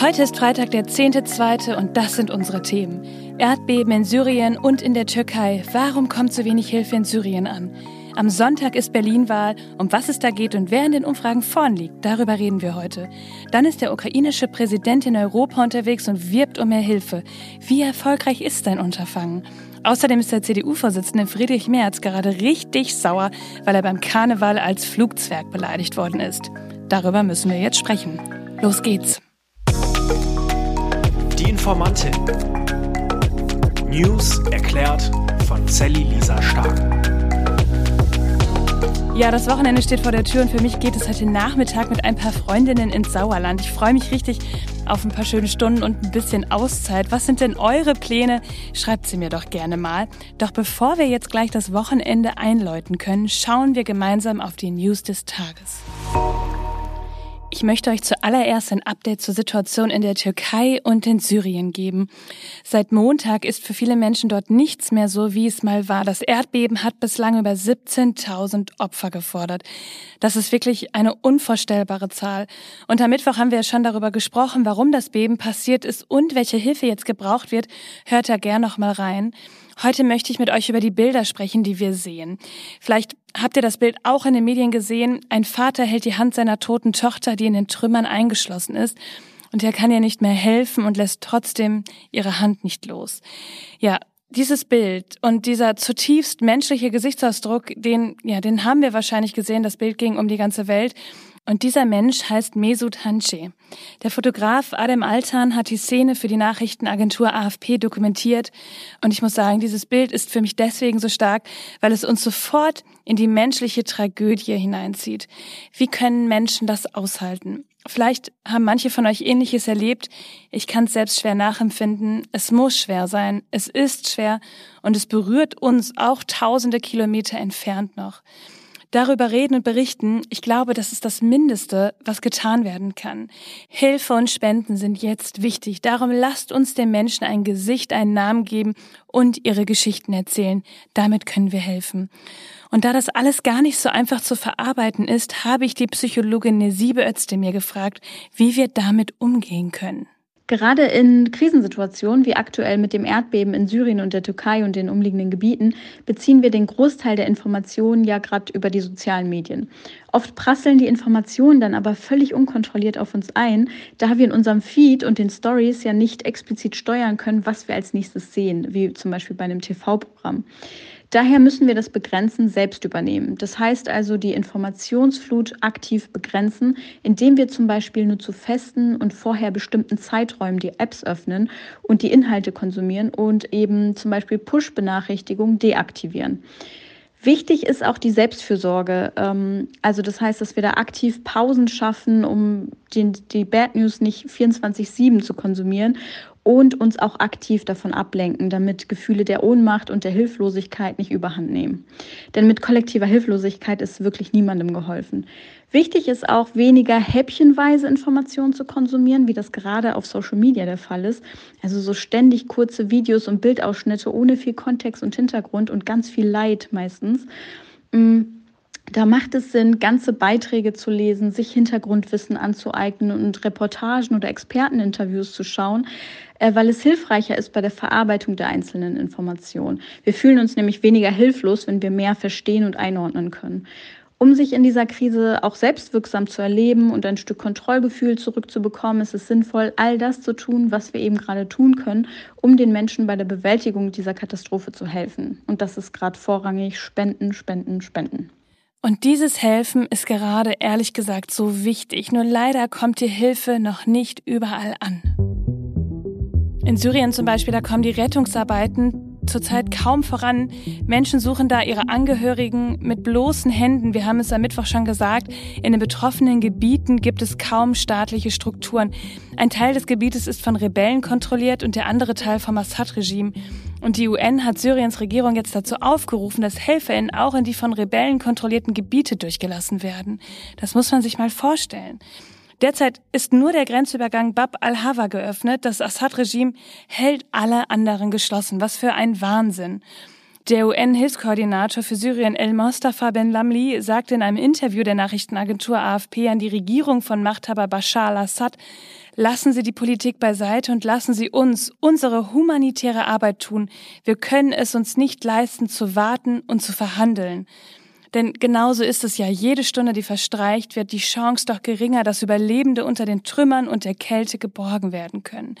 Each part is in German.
Heute ist Freitag, der 10.2. und das sind unsere Themen. Erdbeben in Syrien und in der Türkei. Warum kommt so wenig Hilfe in Syrien an? Am Sonntag ist Berlin-Wahl. Um was es da geht und wer in den Umfragen vorn liegt, darüber reden wir heute. Dann ist der ukrainische Präsident in Europa unterwegs und wirbt um mehr Hilfe. Wie erfolgreich ist sein Unterfangen? Außerdem ist der CDU-Vorsitzende Friedrich Merz gerade richtig sauer, weil er beim Karneval als Flugzwerg beleidigt worden ist. Darüber müssen wir jetzt sprechen. Los geht's. Die Informantin. News erklärt von Sally Lisa Stark. Ja, das Wochenende steht vor der Tür und für mich geht es heute Nachmittag mit ein paar Freundinnen ins Sauerland. Ich freue mich richtig auf ein paar schöne Stunden und ein bisschen Auszeit. Was sind denn eure Pläne? Schreibt sie mir doch gerne mal. Doch bevor wir jetzt gleich das Wochenende einläuten können, schauen wir gemeinsam auf die News des Tages. Ich möchte euch zuallererst ein Update zur Situation in der Türkei und in Syrien geben. Seit Montag ist für viele Menschen dort nichts mehr so, wie es mal war. Das Erdbeben hat bislang über 17.000 Opfer gefordert. Das ist wirklich eine unvorstellbare Zahl. Und am Mittwoch haben wir schon darüber gesprochen, warum das Beben passiert ist und welche Hilfe jetzt gebraucht wird. Hört da gern noch mal rein. Heute möchte ich mit euch über die Bilder sprechen, die wir sehen. Vielleicht habt ihr das Bild auch in den Medien gesehen. Ein Vater hält die Hand seiner toten Tochter, die in den Trümmern eingeschlossen ist. Und er kann ihr nicht mehr helfen und lässt trotzdem ihre Hand nicht los. Ja, dieses Bild und dieser zutiefst menschliche Gesichtsausdruck, den, ja, den haben wir wahrscheinlich gesehen. Das Bild ging um die ganze Welt. Und dieser Mensch heißt Mesut Hanche. Der Fotograf Adem Altan hat die Szene für die Nachrichtenagentur AFP dokumentiert. Und ich muss sagen, dieses Bild ist für mich deswegen so stark, weil es uns sofort in die menschliche Tragödie hineinzieht. Wie können Menschen das aushalten? Vielleicht haben manche von euch Ähnliches erlebt. Ich kann es selbst schwer nachempfinden. Es muss schwer sein. Es ist schwer. Und es berührt uns auch tausende Kilometer entfernt noch darüber reden und berichten, ich glaube, das ist das Mindeste, was getan werden kann. Hilfe und Spenden sind jetzt wichtig. Darum lasst uns den Menschen ein Gesicht, einen Namen geben und ihre Geschichten erzählen. Damit können wir helfen. Und da das alles gar nicht so einfach zu verarbeiten ist, habe ich die Psychologin Nesibe Özdemir gefragt, wie wir damit umgehen können. Gerade in Krisensituationen wie aktuell mit dem Erdbeben in Syrien und der Türkei und den umliegenden Gebieten beziehen wir den Großteil der Informationen ja gerade über die sozialen Medien. Oft prasseln die Informationen dann aber völlig unkontrolliert auf uns ein, da wir in unserem Feed und den Stories ja nicht explizit steuern können, was wir als nächstes sehen, wie zum Beispiel bei einem TV-Programm. Daher müssen wir das Begrenzen selbst übernehmen. Das heißt also die Informationsflut aktiv begrenzen, indem wir zum Beispiel nur zu festen und vorher bestimmten Zeiträumen die Apps öffnen und die Inhalte konsumieren und eben zum Beispiel Push-Benachrichtigungen deaktivieren. Wichtig ist auch die Selbstfürsorge. Ähm, also das heißt, dass wir da aktiv Pausen schaffen, um die Bad News nicht 24-7 zu konsumieren und uns auch aktiv davon ablenken, damit Gefühle der Ohnmacht und der Hilflosigkeit nicht überhand nehmen. Denn mit kollektiver Hilflosigkeit ist wirklich niemandem geholfen. Wichtig ist auch, weniger häppchenweise Informationen zu konsumieren, wie das gerade auf Social Media der Fall ist. Also so ständig kurze Videos und Bildausschnitte ohne viel Kontext und Hintergrund und ganz viel Leid meistens. Mm, da macht es Sinn, ganze Beiträge zu lesen, sich Hintergrundwissen anzueignen und Reportagen oder Experteninterviews zu schauen, äh, weil es hilfreicher ist bei der Verarbeitung der einzelnen Informationen. Wir fühlen uns nämlich weniger hilflos, wenn wir mehr verstehen und einordnen können. Um sich in dieser Krise auch selbstwirksam zu erleben und ein Stück Kontrollgefühl zurückzubekommen, ist es sinnvoll, all das zu tun, was wir eben gerade tun können, um den Menschen bei der Bewältigung dieser Katastrophe zu helfen. Und das ist gerade vorrangig Spenden, Spenden, Spenden. Und dieses Helfen ist gerade ehrlich gesagt so wichtig, nur leider kommt die Hilfe noch nicht überall an. In Syrien zum Beispiel, da kommen die Rettungsarbeiten zurzeit kaum voran. Menschen suchen da ihre Angehörigen mit bloßen Händen. Wir haben es am Mittwoch schon gesagt, in den betroffenen Gebieten gibt es kaum staatliche Strukturen. Ein Teil des Gebietes ist von Rebellen kontrolliert und der andere Teil vom Assad-Regime. Und die UN hat Syriens Regierung jetzt dazu aufgerufen, dass HelferInnen auch in die von Rebellen kontrollierten Gebiete durchgelassen werden. Das muss man sich mal vorstellen. Derzeit ist nur der Grenzübergang Bab al-Hawa geöffnet. Das Assad-Regime hält alle anderen geschlossen. Was für ein Wahnsinn. Der UN-Hilfskoordinator für Syrien El Mostafa Ben Lamli sagte in einem Interview der Nachrichtenagentur AFP an die Regierung von Machthaber Bashar al-Assad, Lassen Sie die Politik beiseite und lassen Sie uns unsere humanitäre Arbeit tun. Wir können es uns nicht leisten, zu warten und zu verhandeln. Denn genauso ist es ja, jede Stunde, die verstreicht, wird die Chance doch geringer, dass Überlebende unter den Trümmern und der Kälte geborgen werden können.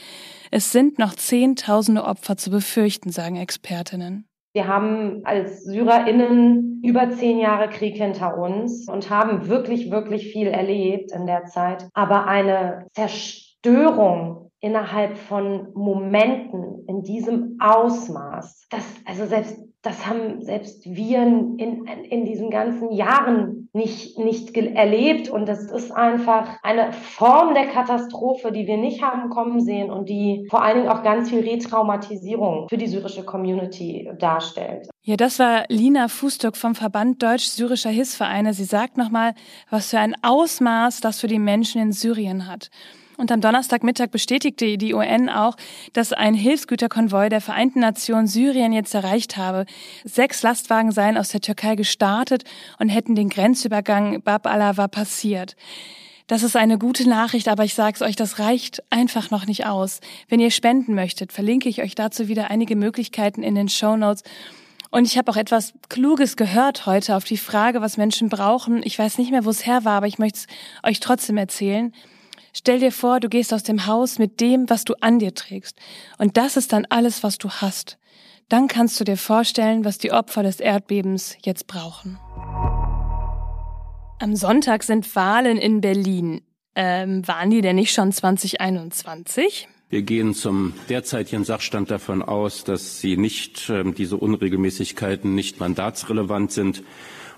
Es sind noch Zehntausende Opfer zu befürchten, sagen Expertinnen. Wir haben als SyrerInnen über zehn Jahre Krieg hinter uns und haben wirklich, wirklich viel erlebt in der Zeit. Aber eine Zerstörung innerhalb von Momenten in diesem Ausmaß, das, also selbst das haben selbst wir in, in diesen ganzen Jahren nicht, nicht erlebt. Und das ist einfach eine Form der Katastrophe, die wir nicht haben kommen sehen und die vor allen Dingen auch ganz viel Retraumatisierung für die syrische Community darstellt. Ja, das war Lina Fußtuck vom Verband Deutsch-Syrischer Hilfsvereine. Sie sagt nochmal, was für ein Ausmaß das für die Menschen in Syrien hat. Und am Donnerstagmittag bestätigte die UN auch, dass ein Hilfsgüterkonvoi der Vereinten Nationen Syrien jetzt erreicht habe. Sechs Lastwagen seien aus der Türkei gestartet und hätten den Grenzübergang Bab Alawa passiert. Das ist eine gute Nachricht, aber ich sag's euch, das reicht einfach noch nicht aus. Wenn ihr spenden möchtet, verlinke ich euch dazu wieder einige Möglichkeiten in den Show Notes. Und ich habe auch etwas Kluges gehört heute auf die Frage, was Menschen brauchen. Ich weiß nicht mehr, wo es her war, aber ich möchte es euch trotzdem erzählen. Stell dir vor, du gehst aus dem Haus mit dem, was du an dir trägst. Und das ist dann alles, was du hast. Dann kannst du dir vorstellen, was die Opfer des Erdbebens jetzt brauchen. Am Sonntag sind Wahlen in Berlin. Ähm, waren die denn nicht schon 2021? Wir gehen zum derzeitigen Sachstand davon aus, dass sie nicht, äh, diese Unregelmäßigkeiten nicht mandatsrelevant sind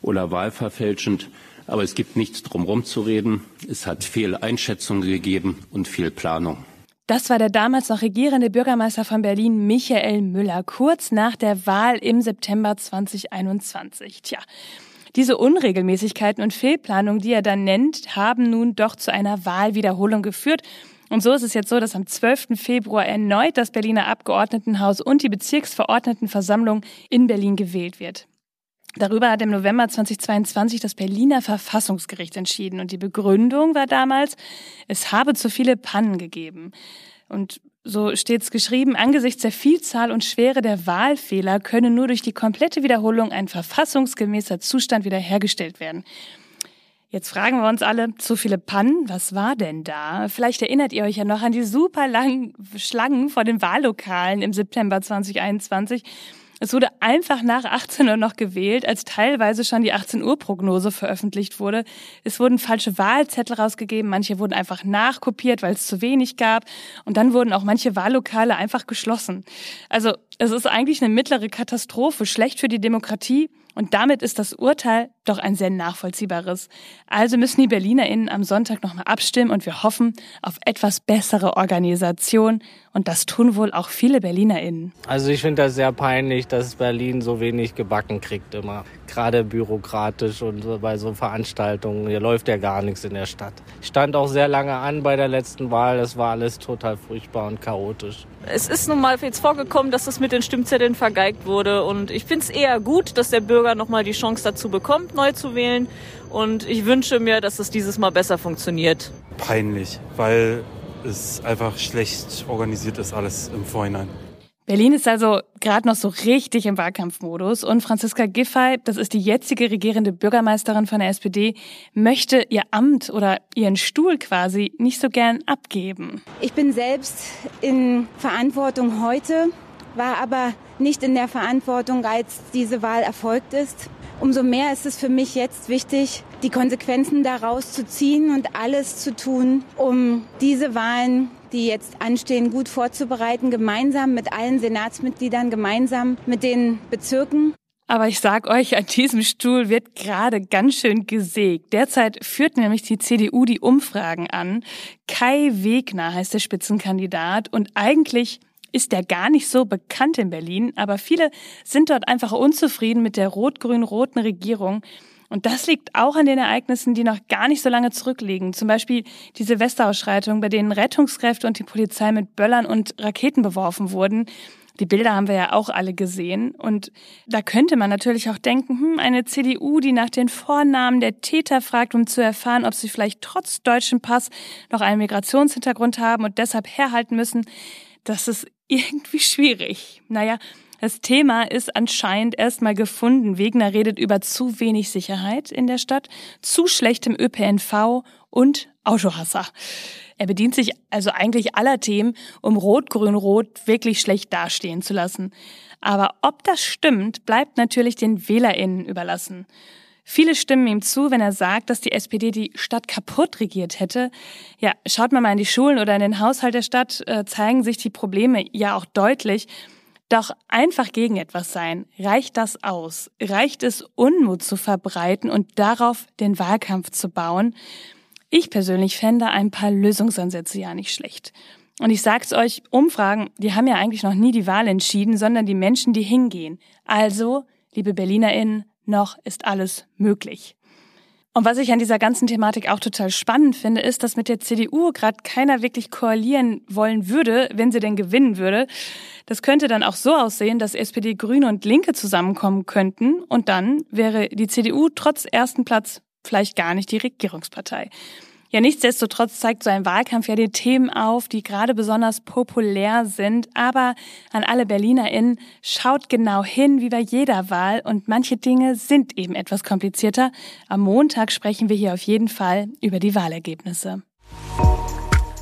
oder wahlverfälschend. Aber es gibt nichts drumherum zu reden. Es hat viel Einschätzung gegeben und viel Planung. Das war der damals noch regierende Bürgermeister von Berlin, Michael Müller, kurz nach der Wahl im September 2021. Tja, diese Unregelmäßigkeiten und Fehlplanungen, die er dann nennt, haben nun doch zu einer Wahlwiederholung geführt. Und so ist es jetzt so, dass am 12. Februar erneut das Berliner Abgeordnetenhaus und die Bezirksverordnetenversammlung in Berlin gewählt wird. Darüber hat im November 2022 das Berliner Verfassungsgericht entschieden und die Begründung war damals, es habe zu viele Pannen gegeben. Und so steht es geschrieben, angesichts der Vielzahl und Schwere der Wahlfehler könne nur durch die komplette Wiederholung ein verfassungsgemäßer Zustand wiederhergestellt werden. Jetzt fragen wir uns alle, zu viele Pannen, was war denn da? Vielleicht erinnert ihr euch ja noch an die super langen Schlangen vor den Wahllokalen im September 2021. Es wurde einfach nach 18 Uhr noch gewählt, als teilweise schon die 18 Uhr Prognose veröffentlicht wurde. Es wurden falsche Wahlzettel rausgegeben, manche wurden einfach nachkopiert, weil es zu wenig gab. Und dann wurden auch manche Wahllokale einfach geschlossen. Also es ist eigentlich eine mittlere Katastrophe, schlecht für die Demokratie. Und damit ist das Urteil doch ein sehr nachvollziehbares. Also müssen die BerlinerInnen am Sonntag nochmal abstimmen und wir hoffen auf etwas bessere Organisation. Und das tun wohl auch viele BerlinerInnen. Also ich finde das sehr peinlich, dass Berlin so wenig gebacken kriegt immer. Gerade bürokratisch und bei so Veranstaltungen. Hier läuft ja gar nichts in der Stadt. Ich stand auch sehr lange an bei der letzten Wahl. Es war alles total furchtbar und chaotisch. Es ist nun mal jetzt vorgekommen, dass das mit den Stimmzetteln vergeigt wurde. Und ich finde es eher gut, dass der Bürger nochmal die Chance dazu bekommt, neu zu wählen. Und ich wünsche mir, dass es dieses Mal besser funktioniert. Peinlich, weil es einfach schlecht organisiert ist alles im Vorhinein. Berlin ist also gerade noch so richtig im Wahlkampfmodus und Franziska Giffey, das ist die jetzige regierende Bürgermeisterin von der SPD, möchte ihr Amt oder ihren Stuhl quasi nicht so gern abgeben. Ich bin selbst in Verantwortung heute, war aber nicht in der Verantwortung, als diese Wahl erfolgt ist. Umso mehr ist es für mich jetzt wichtig, die Konsequenzen daraus zu ziehen und alles zu tun, um diese Wahlen, die jetzt anstehen, gut vorzubereiten, gemeinsam mit allen Senatsmitgliedern, gemeinsam mit den Bezirken. Aber ich sag euch, an diesem Stuhl wird gerade ganz schön gesägt. Derzeit führt nämlich die CDU die Umfragen an. Kai Wegner heißt der Spitzenkandidat und eigentlich ist der gar nicht so bekannt in Berlin, aber viele sind dort einfach unzufrieden mit der rot-grün-roten Regierung. Und das liegt auch an den Ereignissen, die noch gar nicht so lange zurückliegen. Zum Beispiel die Silvesterausschreitungen, bei denen Rettungskräfte und die Polizei mit Böllern und Raketen beworfen wurden. Die Bilder haben wir ja auch alle gesehen. Und da könnte man natürlich auch denken, hm, eine CDU, die nach den Vornamen der Täter fragt, um zu erfahren, ob sie vielleicht trotz deutschem Pass noch einen Migrationshintergrund haben und deshalb herhalten müssen, das ist irgendwie schwierig. Naja, das Thema ist anscheinend erstmal gefunden. Wegner redet über zu wenig Sicherheit in der Stadt, zu schlechtem ÖPNV und Autohasser. Er bedient sich also eigentlich aller Themen, um Rot-Grün-Rot wirklich schlecht dastehen zu lassen. Aber ob das stimmt, bleibt natürlich den WählerInnen überlassen. Viele stimmen ihm zu, wenn er sagt, dass die SPD die Stadt kaputt regiert hätte. Ja, schaut man mal in die Schulen oder in den Haushalt der Stadt, äh, zeigen sich die Probleme ja auch deutlich. Doch einfach gegen etwas sein, reicht das aus? Reicht es, Unmut zu verbreiten und darauf den Wahlkampf zu bauen? Ich persönlich fände ein paar Lösungsansätze ja nicht schlecht. Und ich sag's euch, Umfragen, die haben ja eigentlich noch nie die Wahl entschieden, sondern die Menschen, die hingehen. Also, liebe BerlinerInnen, noch ist alles möglich. Und was ich an dieser ganzen Thematik auch total spannend finde, ist, dass mit der CDU gerade keiner wirklich koalieren wollen würde, wenn sie denn gewinnen würde. Das könnte dann auch so aussehen, dass SPD, Grüne und Linke zusammenkommen könnten und dann wäre die CDU trotz ersten Platz vielleicht gar nicht die Regierungspartei. Ja, nichtsdestotrotz zeigt so ein Wahlkampf ja die Themen auf, die gerade besonders populär sind. Aber an alle BerlinerInnen, schaut genau hin, wie bei jeder Wahl. Und manche Dinge sind eben etwas komplizierter. Am Montag sprechen wir hier auf jeden Fall über die Wahlergebnisse.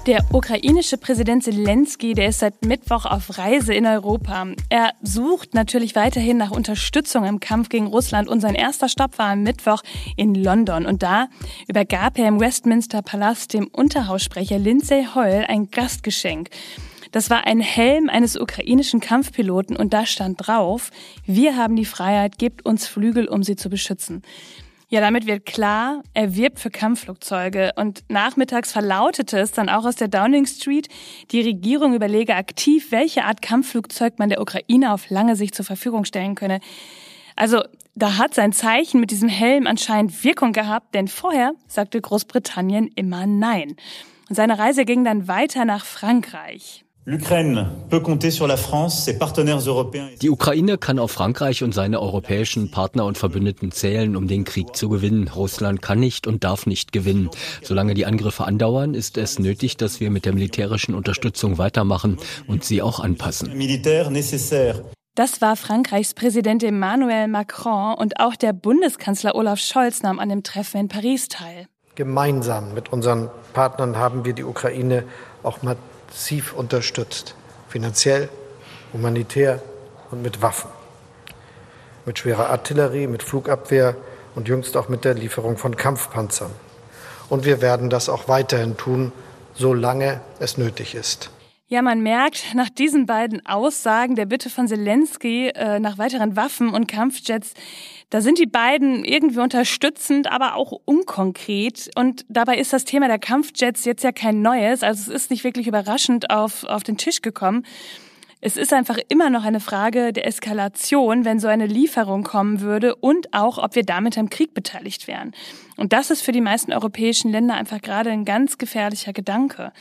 Der ukrainische Präsident Zelensky, der ist seit Mittwoch auf Reise in Europa. Er sucht natürlich weiterhin nach Unterstützung im Kampf gegen Russland und sein erster Stopp war am Mittwoch in London. Und da übergab er im Westminster Palast dem Unterhaussprecher Lindsay Hoyle ein Gastgeschenk. Das war ein Helm eines ukrainischen Kampfpiloten und da stand drauf, wir haben die Freiheit, gebt uns Flügel, um sie zu beschützen. Ja, damit wird klar, er wirbt für Kampfflugzeuge. Und nachmittags verlautete es dann auch aus der Downing Street, die Regierung überlege aktiv, welche Art Kampfflugzeug man der Ukraine auf lange Sicht zur Verfügung stellen könne. Also, da hat sein Zeichen mit diesem Helm anscheinend Wirkung gehabt, denn vorher sagte Großbritannien immer Nein. Und seine Reise ging dann weiter nach Frankreich. Die Ukraine kann auf Frankreich und seine europäischen Partner und Verbündeten zählen, um den Krieg zu gewinnen. Russland kann nicht und darf nicht gewinnen. Solange die Angriffe andauern, ist es nötig, dass wir mit der militärischen Unterstützung weitermachen und sie auch anpassen. Das war Frankreichs Präsident Emmanuel Macron und auch der Bundeskanzler Olaf Scholz nahm an dem Treffen in Paris teil. Gemeinsam mit unseren Partnern haben wir die Ukraine auch mal massiv unterstützt. Finanziell, humanitär und mit Waffen. Mit schwerer Artillerie, mit Flugabwehr und jüngst auch mit der Lieferung von Kampfpanzern. Und wir werden das auch weiterhin tun, solange es nötig ist. Ja, man merkt nach diesen beiden Aussagen der Bitte von Zelensky äh, nach weiteren Waffen und Kampfjets, da sind die beiden irgendwie unterstützend, aber auch unkonkret. Und dabei ist das Thema der Kampfjets jetzt ja kein neues. Also es ist nicht wirklich überraschend auf, auf den Tisch gekommen. Es ist einfach immer noch eine Frage der Eskalation, wenn so eine Lieferung kommen würde und auch, ob wir damit am Krieg beteiligt wären. Und das ist für die meisten europäischen Länder einfach gerade ein ganz gefährlicher Gedanke.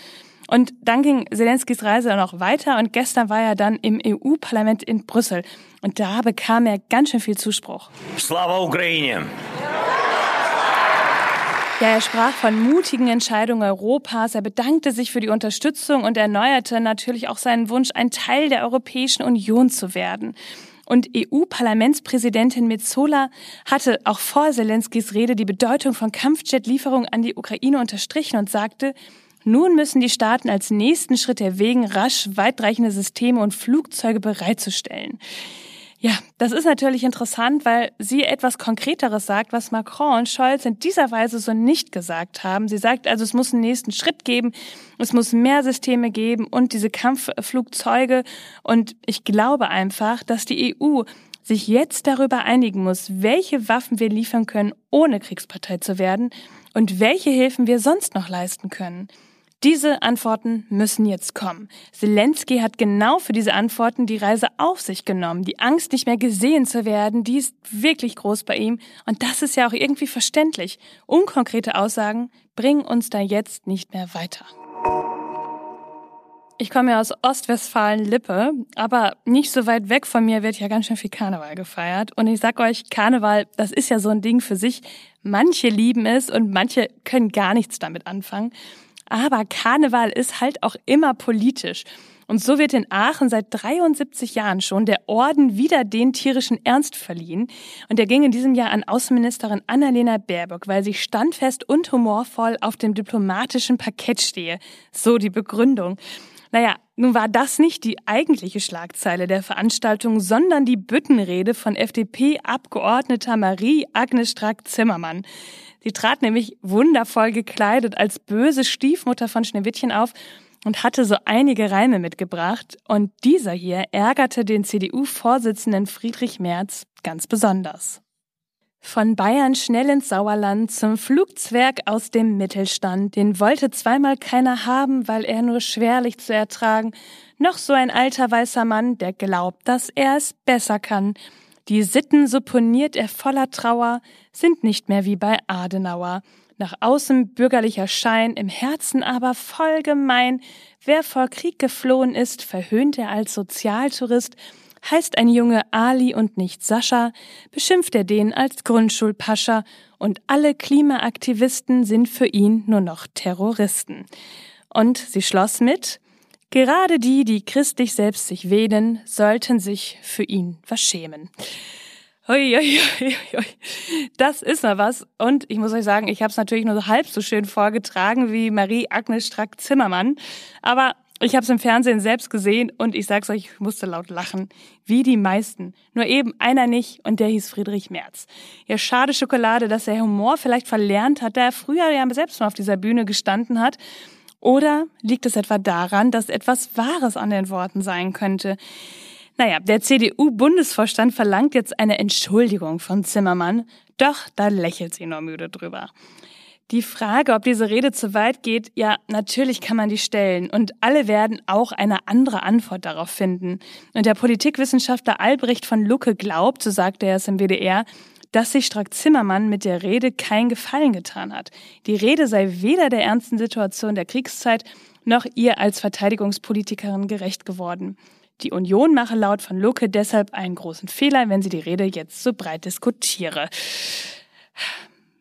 Und dann ging Zelenskys Reise noch weiter und gestern war er dann im EU-Parlament in Brüssel. Und da bekam er ganz schön viel Zuspruch. Slava Ukraine! Ja, er sprach von mutigen Entscheidungen Europas, er bedankte sich für die Unterstützung und erneuerte natürlich auch seinen Wunsch, ein Teil der Europäischen Union zu werden. Und EU-Parlamentspräsidentin Metzola hatte auch vor Zelenskys Rede die Bedeutung von Kampfjet-Lieferungen an die Ukraine unterstrichen und sagte, nun müssen die Staaten als nächsten Schritt erwägen, rasch weitreichende Systeme und Flugzeuge bereitzustellen. Ja, das ist natürlich interessant, weil sie etwas Konkreteres sagt, was Macron und Scholz in dieser Weise so nicht gesagt haben. Sie sagt also, es muss einen nächsten Schritt geben, es muss mehr Systeme geben und diese Kampfflugzeuge. Und ich glaube einfach, dass die EU sich jetzt darüber einigen muss, welche Waffen wir liefern können, ohne Kriegspartei zu werden und welche Hilfen wir sonst noch leisten können. Diese Antworten müssen jetzt kommen. Zelensky hat genau für diese Antworten die Reise auf sich genommen. Die Angst, nicht mehr gesehen zu werden, die ist wirklich groß bei ihm. Und das ist ja auch irgendwie verständlich. Unkonkrete Aussagen bringen uns da jetzt nicht mehr weiter. Ich komme ja aus Ostwestfalen-Lippe, aber nicht so weit weg von mir wird ja ganz schön viel Karneval gefeiert. Und ich sag euch, Karneval, das ist ja so ein Ding für sich. Manche lieben es und manche können gar nichts damit anfangen. Aber Karneval ist halt auch immer politisch. Und so wird in Aachen seit 73 Jahren schon der Orden wieder den tierischen Ernst verliehen. Und der ging in diesem Jahr an Außenministerin Annalena Baerbock, weil sie standfest und humorvoll auf dem diplomatischen Parkett stehe. So die Begründung. Naja, nun war das nicht die eigentliche Schlagzeile der Veranstaltung, sondern die Büttenrede von FDP-Abgeordneter Marie-Agnes Strack-Zimmermann. Sie trat nämlich wundervoll gekleidet als böse Stiefmutter von Schneewittchen auf und hatte so einige Reime mitgebracht. Und dieser hier ärgerte den CDU-Vorsitzenden Friedrich Merz ganz besonders. Von Bayern schnell ins Sauerland zum Flugzwerg aus dem Mittelstand. Den wollte zweimal keiner haben, weil er nur schwerlich zu ertragen. Noch so ein alter weißer Mann, der glaubt, dass er es besser kann. Die Sitten supponiert er voller Trauer, sind nicht mehr wie bei Adenauer. Nach außen bürgerlicher Schein, im Herzen aber voll gemein. Wer vor Krieg geflohen ist, verhöhnt er als Sozialtourist, heißt ein Junge Ali und nicht Sascha, beschimpft er den als Grundschulpascha und alle Klimaaktivisten sind für ihn nur noch Terroristen. Und sie schloss mit, gerade die, die christlich selbst sich wähnen, sollten sich für ihn verschämen. Ui, ui, ui, ui. Das ist mal was. Und ich muss euch sagen, ich habe es natürlich nur halb so schön vorgetragen wie Marie-Agnes Strack-Zimmermann. Aber ich habe es im Fernsehen selbst gesehen und ich sag's euch, ich musste laut lachen. Wie die meisten. Nur eben einer nicht und der hieß Friedrich Merz. Ja, schade Schokolade, dass er Humor vielleicht verlernt hat, da er früher ja selbst mal auf dieser Bühne gestanden hat. Oder liegt es etwa daran, dass etwas Wahres an den Worten sein könnte? Naja, der CDU-Bundesvorstand verlangt jetzt eine Entschuldigung von Zimmermann, doch da lächelt sie nur müde drüber. Die Frage, ob diese Rede zu weit geht, ja, natürlich kann man die stellen und alle werden auch eine andere Antwort darauf finden. Und der Politikwissenschaftler Albrecht von Lucke glaubt, so sagte er es im WDR, dass sich Strack-Zimmermann mit der Rede kein Gefallen getan hat. Die Rede sei weder der ernsten Situation der Kriegszeit noch ihr als Verteidigungspolitikerin gerecht geworden. Die Union mache laut von Lucke deshalb einen großen Fehler, wenn sie die Rede jetzt so breit diskutiere.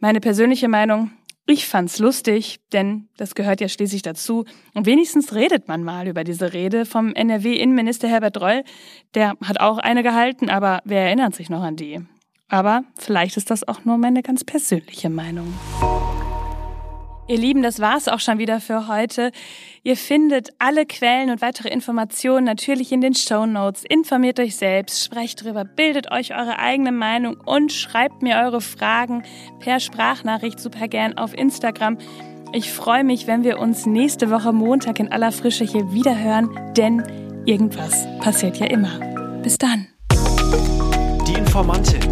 Meine persönliche Meinung, ich fand's lustig, denn das gehört ja schließlich dazu. Und wenigstens redet man mal über diese Rede vom NRW-Innenminister Herbert Reul. Der hat auch eine gehalten, aber wer erinnert sich noch an die? Aber vielleicht ist das auch nur meine ganz persönliche Meinung. Ihr Lieben, das war's auch schon wieder für heute. Ihr findet alle Quellen und weitere Informationen natürlich in den Show Notes. Informiert euch selbst, sprecht drüber, bildet euch eure eigene Meinung und schreibt mir eure Fragen per Sprachnachricht super gern auf Instagram. Ich freue mich, wenn wir uns nächste Woche Montag in aller Frische hier wieder hören, denn irgendwas passiert ja immer. Bis dann. Die Informantin.